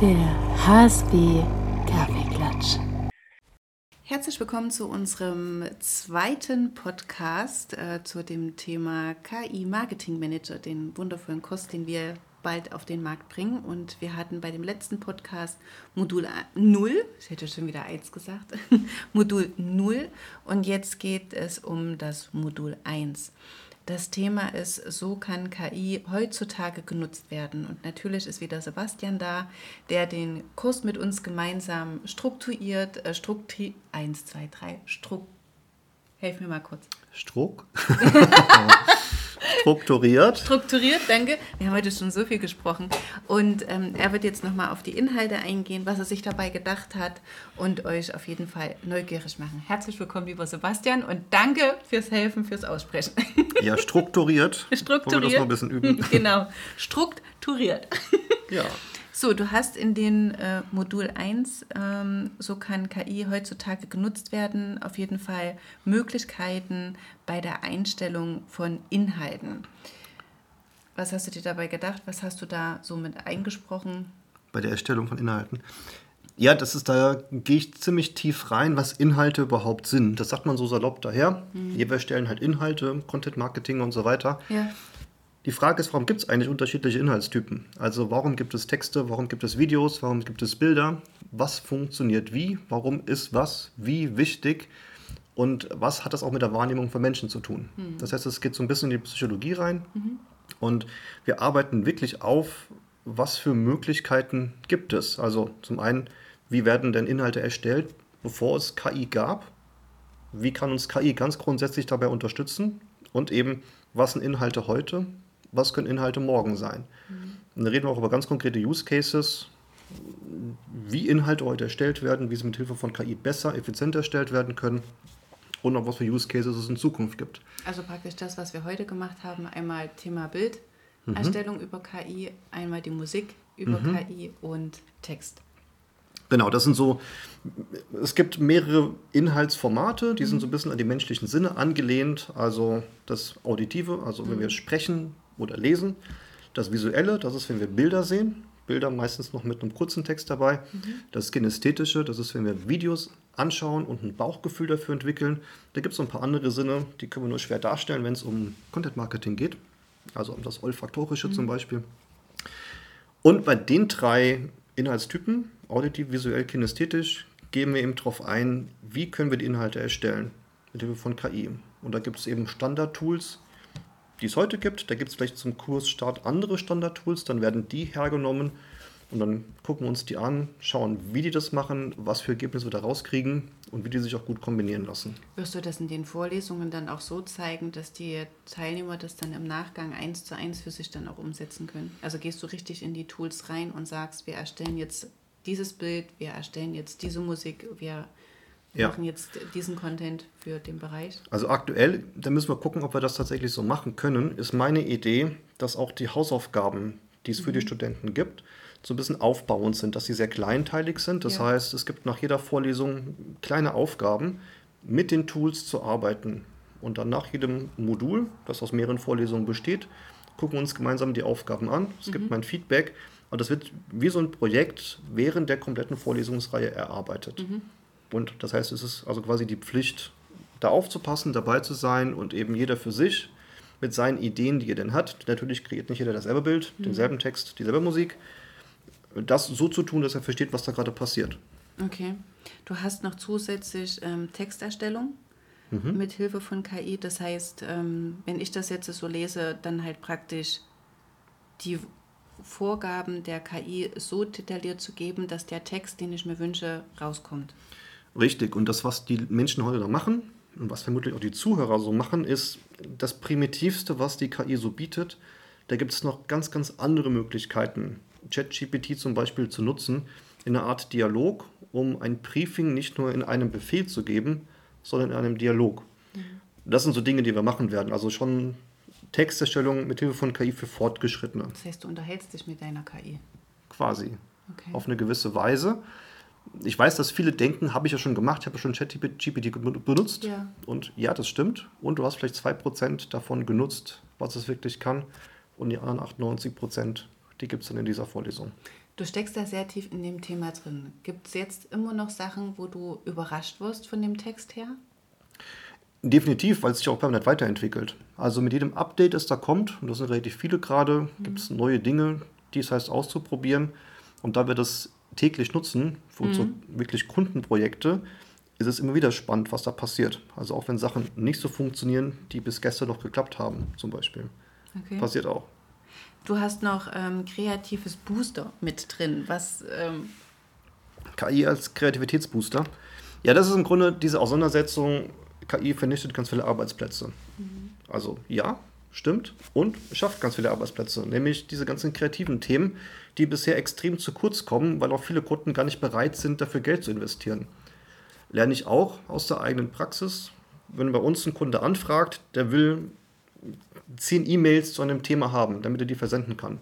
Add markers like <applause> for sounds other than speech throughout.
Der HSB Kaffeeklatsch. Herzlich willkommen zu unserem zweiten Podcast äh, zu dem Thema KI Marketing Manager, den wundervollen Kurs, den wir bald auf den Markt bringen. Und wir hatten bei dem letzten Podcast Modul 0, ich hätte schon wieder 1 gesagt, <laughs> Modul 0 und jetzt geht es um das Modul 1. Das Thema ist, so kann KI heutzutage genutzt werden. Und natürlich ist wieder Sebastian da, der den Kurs mit uns gemeinsam strukturiert, äh, strukturiert, 1, 2, 3, struck, helf mir mal kurz. Struck? <laughs> <laughs> Strukturiert. Strukturiert, danke. Wir haben heute schon so viel gesprochen. Und ähm, er wird jetzt nochmal auf die Inhalte eingehen, was er sich dabei gedacht hat und euch auf jeden Fall neugierig machen. Herzlich willkommen, lieber Sebastian, und danke fürs Helfen, fürs Aussprechen. Ja, strukturiert. strukturiert. <laughs> Wollen wir das noch ein bisschen üben? Genau, strukturiert. Ja. <laughs> So, du hast in den äh, Modul 1, ähm, so kann KI heutzutage genutzt werden, auf jeden Fall Möglichkeiten bei der Einstellung von Inhalten. Was hast du dir dabei gedacht? Was hast du da so mit eingesprochen? Bei der Erstellung von Inhalten. Ja, das ist, da gehe ich ziemlich tief rein, was Inhalte überhaupt sind. Das sagt man so salopp daher. Mhm. Wir erstellen halt Inhalte, Content Marketing und so weiter. Ja. Die Frage ist, warum gibt es eigentlich unterschiedliche Inhaltstypen? Also warum gibt es Texte, warum gibt es Videos, warum gibt es Bilder? Was funktioniert wie? Warum ist was wie wichtig? Und was hat das auch mit der Wahrnehmung von Menschen zu tun? Mhm. Das heißt, es geht so ein bisschen in die Psychologie rein. Mhm. Und wir arbeiten wirklich auf, was für Möglichkeiten gibt es. Also zum einen, wie werden denn Inhalte erstellt, bevor es KI gab? Wie kann uns KI ganz grundsätzlich dabei unterstützen? Und eben, was sind Inhalte heute? Was können Inhalte morgen sein. Mhm. Und dann reden wir auch über ganz konkrete Use Cases, wie Inhalte heute erstellt werden, wie sie mit Hilfe von KI besser, effizienter erstellt werden können und auch was für Use Cases es in Zukunft gibt. Also praktisch das, was wir heute gemacht haben, einmal Thema Bilderstellung mhm. über KI, einmal die Musik über mhm. KI und Text. Genau, das sind so, es gibt mehrere Inhaltsformate, die mhm. sind so ein bisschen an die menschlichen Sinne angelehnt. Also das Auditive, also wenn wir mhm. sprechen, oder lesen. Das Visuelle, das ist, wenn wir Bilder sehen. Bilder meistens noch mit einem kurzen Text dabei. Mhm. Das Kinästhetische, das ist, wenn wir Videos anschauen und ein Bauchgefühl dafür entwickeln. Da gibt es noch ein paar andere Sinne, die können wir nur schwer darstellen, wenn es um Content Marketing geht. Also um das Olfaktorische mhm. zum Beispiel. Und bei den drei Inhaltstypen, auditiv, visuell, kinästhetisch, gehen wir eben darauf ein, wie können wir die Inhalte erstellen mit Hilfe von KI. Und da gibt es eben Standard-Tools, die es heute gibt. Da gibt es vielleicht zum Kursstart andere Standard-Tools, dann werden die hergenommen und dann gucken wir uns die an, schauen, wie die das machen, was für Ergebnisse wir da rauskriegen und wie die sich auch gut kombinieren lassen. Wirst du das in den Vorlesungen dann auch so zeigen, dass die Teilnehmer das dann im Nachgang eins zu eins für sich dann auch umsetzen können? Also gehst du richtig in die Tools rein und sagst, wir erstellen jetzt dieses Bild, wir erstellen jetzt diese Musik, wir ja. machen jetzt diesen Content für den Bereich. Also aktuell, da müssen wir gucken, ob wir das tatsächlich so machen können, ist meine Idee, dass auch die Hausaufgaben, die es mhm. für die mhm. Studenten gibt, so ein bisschen aufbauend sind, dass sie sehr kleinteilig sind. Das ja. heißt, es gibt nach jeder Vorlesung kleine Aufgaben, mit den Tools zu arbeiten. Und dann nach jedem Modul, das aus mehreren Vorlesungen besteht, gucken wir uns gemeinsam die Aufgaben an. Es mhm. gibt mein Feedback. Und das wird wie so ein Projekt während der kompletten Vorlesungsreihe erarbeitet. Mhm. Und das heißt, es ist also quasi die Pflicht, da aufzupassen, dabei zu sein und eben jeder für sich mit seinen Ideen, die er denn hat. Natürlich kreiert nicht jeder dasselbe Bild, mhm. denselben Text, dieselbe Musik. Das so zu tun, dass er versteht, was da gerade passiert. Okay. Du hast noch zusätzlich ähm, Texterstellung mhm. mit Hilfe von KI. Das heißt, ähm, wenn ich das jetzt so lese, dann halt praktisch die Vorgaben der KI so detailliert zu geben, dass der Text, den ich mir wünsche, rauskommt. Richtig. Und das, was die Menschen heute da machen und was vermutlich auch die Zuhörer so machen, ist das Primitivste, was die KI so bietet. Da gibt es noch ganz, ganz andere Möglichkeiten, ChatGPT zum Beispiel zu nutzen, in einer Art Dialog, um ein Briefing nicht nur in einem Befehl zu geben, sondern in einem Dialog. Mhm. Das sind so Dinge, die wir machen werden. Also schon Texterstellung mit Hilfe von KI für Fortgeschrittene. Das heißt, du unterhältst dich mit deiner KI? Quasi. Okay. Auf eine gewisse Weise ich weiß, dass viele denken, habe ich ja schon gemacht, ich habe ja schon ChatGPT benutzt. Ja. Und ja, das stimmt. Und du hast vielleicht 2% davon genutzt, was es wirklich kann. Und die anderen 98%, die gibt es dann in dieser Vorlesung. Du steckst da sehr tief in dem Thema drin. Gibt es jetzt immer noch Sachen, wo du überrascht wirst von dem Text her? Definitiv, weil es sich auch permanent weiterentwickelt. Also mit jedem Update, das da kommt, und das sind relativ viele gerade, mhm. gibt es neue Dinge, die es heißt auszuprobieren. Und da wir das täglich nutzen für unsere mhm. wirklich Kundenprojekte, ist es immer wieder spannend, was da passiert. Also auch wenn Sachen nicht so funktionieren, die bis gestern noch geklappt haben, zum Beispiel. Okay. Passiert auch. Du hast noch ähm, kreatives Booster mit drin. Was ähm KI als Kreativitätsbooster. Ja, das ist im Grunde diese Auseinandersetzung, KI vernichtet ganz viele Arbeitsplätze. Mhm. Also ja, stimmt. Und schafft ganz viele Arbeitsplätze. Nämlich diese ganzen kreativen Themen, die bisher extrem zu kurz kommen, weil auch viele Kunden gar nicht bereit sind, dafür Geld zu investieren lerne ich auch aus der eigenen Praxis. Wenn bei uns ein Kunde anfragt, der will zehn E-Mails zu einem Thema haben, damit er die versenden kann.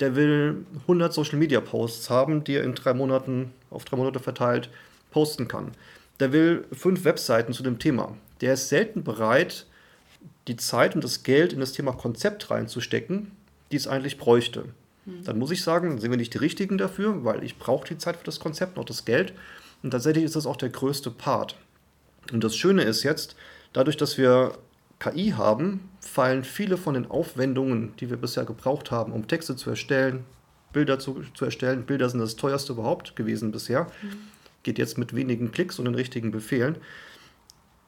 Der will 100 Social Media Posts haben, die er in drei Monaten auf drei Monate verteilt posten kann. Der will fünf Webseiten zu dem Thema. Der ist selten bereit, die Zeit und das Geld in das Thema Konzept reinzustecken, die es eigentlich bräuchte. Hm. Dann muss ich sagen, dann sind wir nicht die Richtigen dafür, weil ich brauche die Zeit für das Konzept und auch das Geld. Und tatsächlich ist das auch der größte Part. Und das Schöne ist jetzt, dadurch, dass wir KI haben, fallen viele von den Aufwendungen, die wir bisher gebraucht haben, um Texte zu erstellen, Bilder zu, zu erstellen. Bilder sind das teuerste überhaupt gewesen bisher. Mhm. Geht jetzt mit wenigen Klicks und den richtigen Befehlen.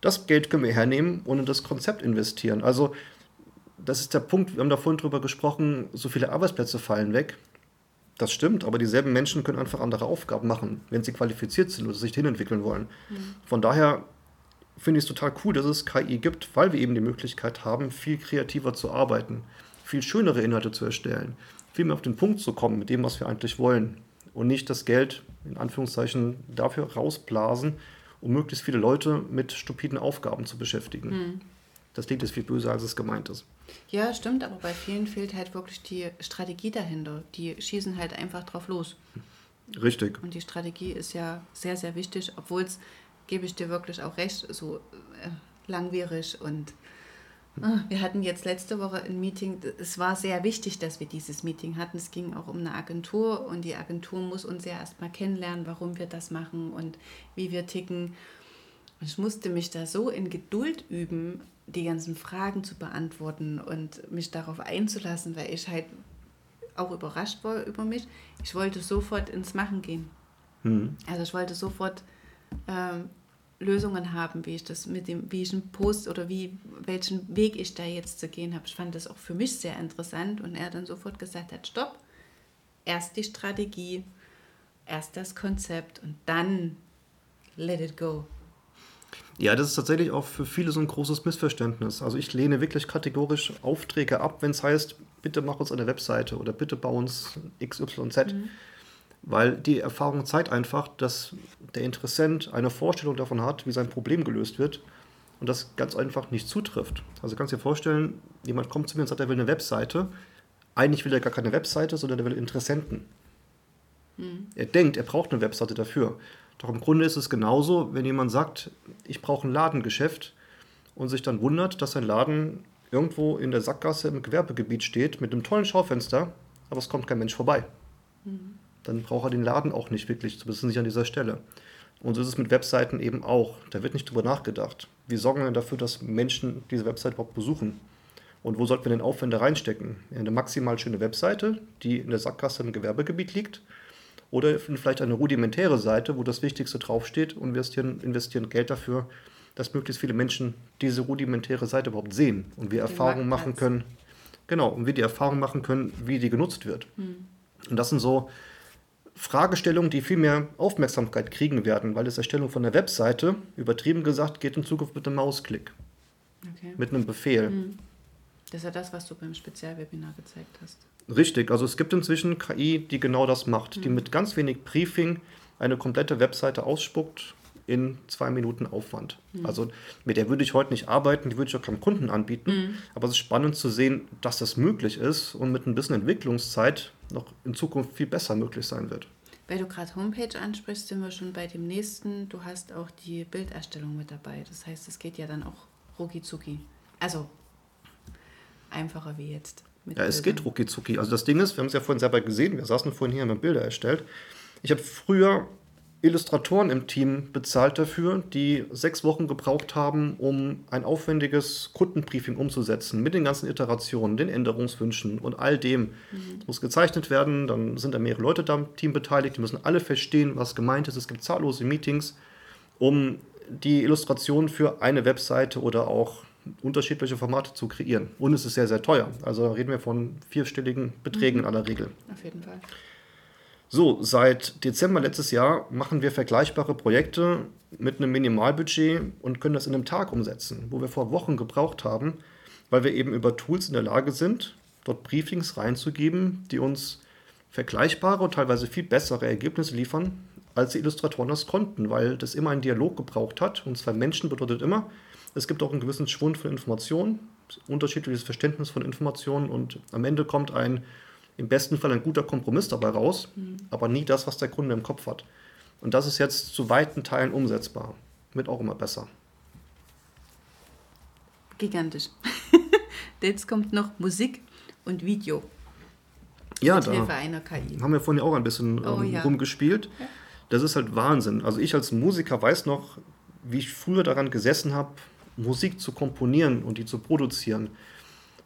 Das Geld können wir hernehmen und in das Konzept investieren. Also, das ist der Punkt, wir haben da vorhin drüber gesprochen, so viele Arbeitsplätze fallen weg. Das stimmt, aber dieselben Menschen können einfach andere Aufgaben machen, wenn sie qualifiziert sind oder sich hinentwickeln wollen. Mhm. Von daher finde ich es total cool, dass es KI gibt, weil wir eben die Möglichkeit haben, viel kreativer zu arbeiten, viel schönere Inhalte zu erstellen, viel mehr auf den Punkt zu kommen mit dem, was wir eigentlich wollen und nicht das Geld in Anführungszeichen dafür rausblasen, um möglichst viele Leute mit stupiden Aufgaben zu beschäftigen. Mhm. Das klingt jetzt viel böser, als es gemeint ist. Ja, stimmt, aber bei vielen fehlt halt wirklich die Strategie dahinter. Die schießen halt einfach drauf los. Richtig. Und die Strategie ist ja sehr, sehr wichtig, obwohl es, gebe ich dir wirklich auch recht, so äh, langwierig und wir hatten jetzt letzte Woche ein Meeting. Es war sehr wichtig, dass wir dieses Meeting hatten. Es ging auch um eine Agentur und die Agentur muss uns ja erstmal kennenlernen, warum wir das machen und wie wir ticken. Ich musste mich da so in Geduld üben, die ganzen Fragen zu beantworten und mich darauf einzulassen, weil ich halt auch überrascht war über mich. Ich wollte sofort ins Machen gehen. Mhm. Also ich wollte sofort ähm, Lösungen haben, wie ich das mit dem, wie ich einen Post oder wie, welchen Weg ich da jetzt zu gehen habe. Ich fand das auch für mich sehr interessant und er dann sofort gesagt hat, stopp, erst die Strategie, erst das Konzept und dann let it go. Ja, das ist tatsächlich auch für viele so ein großes Missverständnis. Also ich lehne wirklich kategorisch Aufträge ab, wenn es heißt, bitte mach uns eine Webseite oder bitte bau uns XYZ. Mhm. Weil die Erfahrung zeigt einfach, dass der Interessent eine Vorstellung davon hat, wie sein Problem gelöst wird und das ganz einfach nicht zutrifft. Also kannst du dir vorstellen, jemand kommt zu mir und sagt, er will eine Webseite. Eigentlich will er gar keine Webseite, sondern er will Interessenten. Mhm. Er denkt, er braucht eine Webseite dafür. Doch im Grunde ist es genauso, wenn jemand sagt, ich brauche ein Ladengeschäft und sich dann wundert, dass sein Laden irgendwo in der Sackgasse im Gewerbegebiet steht mit einem tollen Schaufenster, aber es kommt kein Mensch vorbei. Mhm. Dann braucht er den Laden auch nicht wirklich, zumindest nicht an dieser Stelle. Und so ist es mit Webseiten eben auch. Da wird nicht drüber nachgedacht. Wie sorgen wir dafür, dass Menschen diese Website überhaupt besuchen? Und wo sollten wir den Aufwände reinstecken? Eine maximal schöne Webseite, die in der Sackgasse im Gewerbegebiet liegt, oder vielleicht eine rudimentäre Seite, wo das Wichtigste draufsteht und wir investieren, investieren Geld dafür, dass möglichst viele Menschen diese rudimentäre Seite überhaupt sehen und wir Erfahrungen machen können. Genau, und wir die Erfahrung machen können, wie die genutzt wird. Hm. Und das sind so Fragestellungen, die viel mehr Aufmerksamkeit kriegen werden, weil das Erstellung von der Webseite, übertrieben gesagt, geht in Zukunft mit einem Mausklick. Okay. Mit einem Befehl. Hm. Das ist ja das, was du beim Spezialwebinar gezeigt hast. Richtig, also es gibt inzwischen KI, die genau das macht, mhm. die mit ganz wenig Briefing eine komplette Webseite ausspuckt in zwei Minuten Aufwand. Mhm. Also mit der würde ich heute nicht arbeiten, die würde ich auch keinem Kunden anbieten. Mhm. Aber es ist spannend zu sehen, dass das möglich ist und mit ein bisschen Entwicklungszeit noch in Zukunft viel besser möglich sein wird. Weil du gerade Homepage ansprichst, sind wir schon bei dem nächsten. Du hast auch die Bilderstellung mit dabei. Das heißt, es geht ja dann auch rucki zucki. Also einfacher wie jetzt. Ja, es Bildern. geht rucki zucki. Also das Ding ist, wir haben es ja vorhin selber gesehen, wir saßen vorhin hier und haben Bilder erstellt. Ich habe früher Illustratoren im Team bezahlt dafür, die sechs Wochen gebraucht haben, um ein aufwendiges Kundenbriefing umzusetzen, mit den ganzen Iterationen, den Änderungswünschen und all dem. Es muss gezeichnet werden, dann sind da mehrere Leute da im Team beteiligt, die müssen alle verstehen, was gemeint ist. Es gibt zahllose Meetings, um die Illustration für eine Webseite oder auch unterschiedliche Formate zu kreieren. Und es ist sehr, sehr teuer. Also reden wir von vierstelligen Beträgen in aller Regel. Auf jeden Fall. So, seit Dezember letztes Jahr machen wir vergleichbare Projekte mit einem Minimalbudget und können das in einem Tag umsetzen, wo wir vor Wochen gebraucht haben, weil wir eben über Tools in der Lage sind, dort Briefings reinzugeben, die uns vergleichbare und teilweise viel bessere Ergebnisse liefern, als die Illustratoren das konnten, weil das immer einen Dialog gebraucht hat. Und zwar Menschen bedeutet immer, es gibt auch einen gewissen Schwund von Informationen, unterschiedliches Verständnis von Informationen und am Ende kommt ein im besten Fall ein guter Kompromiss dabei raus, aber nie das, was der Kunde im Kopf hat. Und das ist jetzt zu weiten Teilen umsetzbar. Wird auch immer besser. Gigantisch. <laughs> Jetzt kommt noch Musik und Video Ja, mit da haben wir vorhin ja auch ein bisschen Oh ähm, ja. rumgespielt. Das ist halt Wahnsinn. Also ich als Musiker weiß noch, wie ich früher daran gesessen habe, Musik zu komponieren und die zu produzieren.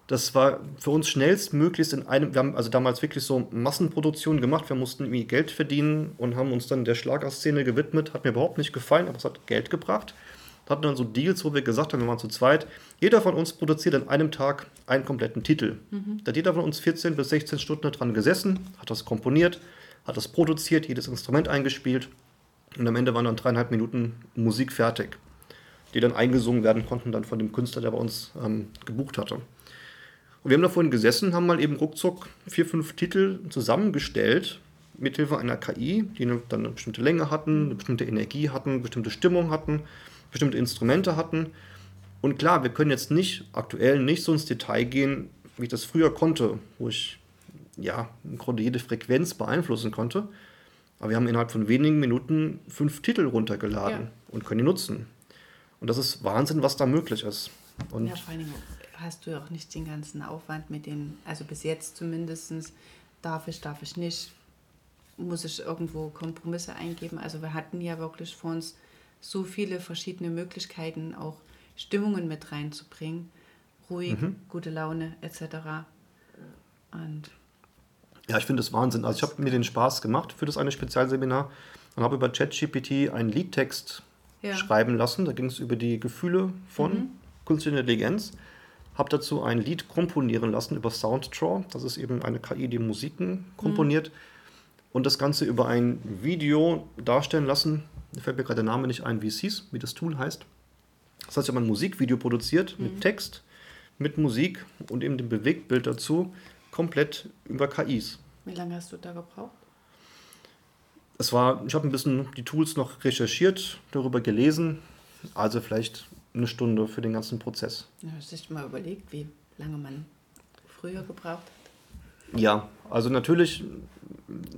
Das war für uns schnellstmöglichst in einem, wir haben also damals wirklich so Massenproduktionen gemacht, wir mussten irgendwie Geld verdienen und haben uns dann der Schlagerszene gewidmet, hat mir überhaupt nicht gefallen, aber es hat Geld gebracht. Wir hatten dann so Deals, wo wir gesagt haben, wir waren zu zweit, jeder von uns produziert an einem Tag einen kompletten Titel. Da hat jeder von uns 14 bis 16 Stunden dran gesessen, hat das komponiert, hat das produziert, jedes Instrument eingespielt und am Ende waren dann dreieinhalb Minuten Musik fertig, die dann eingesungen werden konnten dann von dem Künstler, der bei uns ähm, gebucht hatte. Und wir haben da vorhin gesessen, haben mal eben ruckzuck vier, fünf Titel zusammengestellt, mithilfe einer KI, die eine, dann eine bestimmte Länge hatten, eine bestimmte Energie hatten, eine bestimmte Stimmung hatten, bestimmte Instrumente hatten. Und klar, wir können jetzt nicht, aktuell nicht so ins Detail gehen, wie ich das früher konnte, wo ich ja im Grunde jede Frequenz beeinflussen konnte. Aber wir haben innerhalb von wenigen Minuten fünf Titel runtergeladen Ja. und können die nutzen. Und das ist Wahnsinn, was da möglich ist. Und Ja, vor allen Dingen hast du ja auch nicht den ganzen Aufwand mit den, also bis jetzt zumindest, darf ich, darf ich nicht, muss ich irgendwo Kompromisse eingeben. Also wir hatten ja wirklich vor uns so viele verschiedene Möglichkeiten, auch Stimmungen mit reinzubringen. Ruhig, gute Laune etc. Und Ja, ich finde es Wahnsinn. Also ich habe mir den Spaß gemacht für das eine Spezialseminar und habe über ChatGPT einen Liedtext Ja. schreiben lassen. Da ging es über die Gefühle von künstlicher Intelligenz. Habe dazu ein Lied komponieren lassen über Sounddraw. Das ist eben eine KI, die Musiken komponiert. Und das Ganze über ein Video darstellen lassen. Mir fällt mir gerade der Name nicht ein, wie es hieß, wie das Tool heißt. Das heißt, ich habe ein Musikvideo produziert mit Text, mit Musik und eben dem Bewegtbild dazu, komplett über KIs. wie lange hast du da gebraucht? Es war, ich habe ein bisschen die Tools noch recherchiert, darüber gelesen, also vielleicht eine Stunde für den ganzen Prozess. Ja, hast du dich mal überlegt, wie lange man früher gebraucht hat? Ja, also natürlich,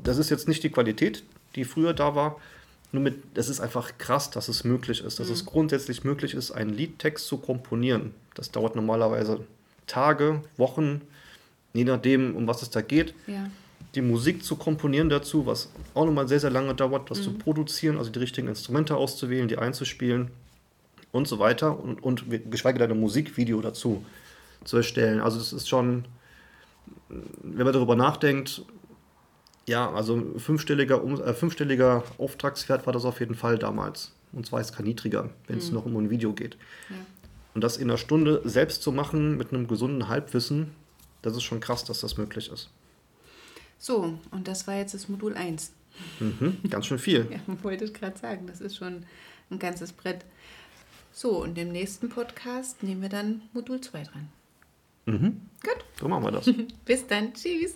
das ist jetzt nicht die Qualität, die früher da war. Nur mit, es ist einfach krass, dass es möglich ist, dass es grundsätzlich möglich ist, einen Liedtext zu komponieren. Das dauert normalerweise Tage, Wochen, je nachdem, um was es da geht. Ja. die Musik zu komponieren dazu, was auch nochmal sehr, sehr lange dauert, das zu produzieren, also die richtigen Instrumente auszuwählen, die einzuspielen und so weiter und, und geschweige denn ein Musikvideo dazu zu erstellen. Also das ist schon, wenn man darüber nachdenkt, ja, also fünfstelliger, Um- äh, fünfstelliger Auftragswert war das auf jeden Fall damals. Und zwar ist kein niedriger, wenn es noch um ein Video geht. Ja. Und das in einer Stunde selbst zu machen mit einem gesunden Halbwissen, das ist schon krass, dass das möglich ist. So, und das war jetzt das Modul 1. Mhm, ganz schön viel. <laughs> Ja, wollte ich gerade sagen, das ist schon ein ganzes Brett. So, und im nächsten Podcast nehmen wir dann Modul 2 dran. Mhm. Gut, So machen wir das. <laughs> bis dann. Tschüss.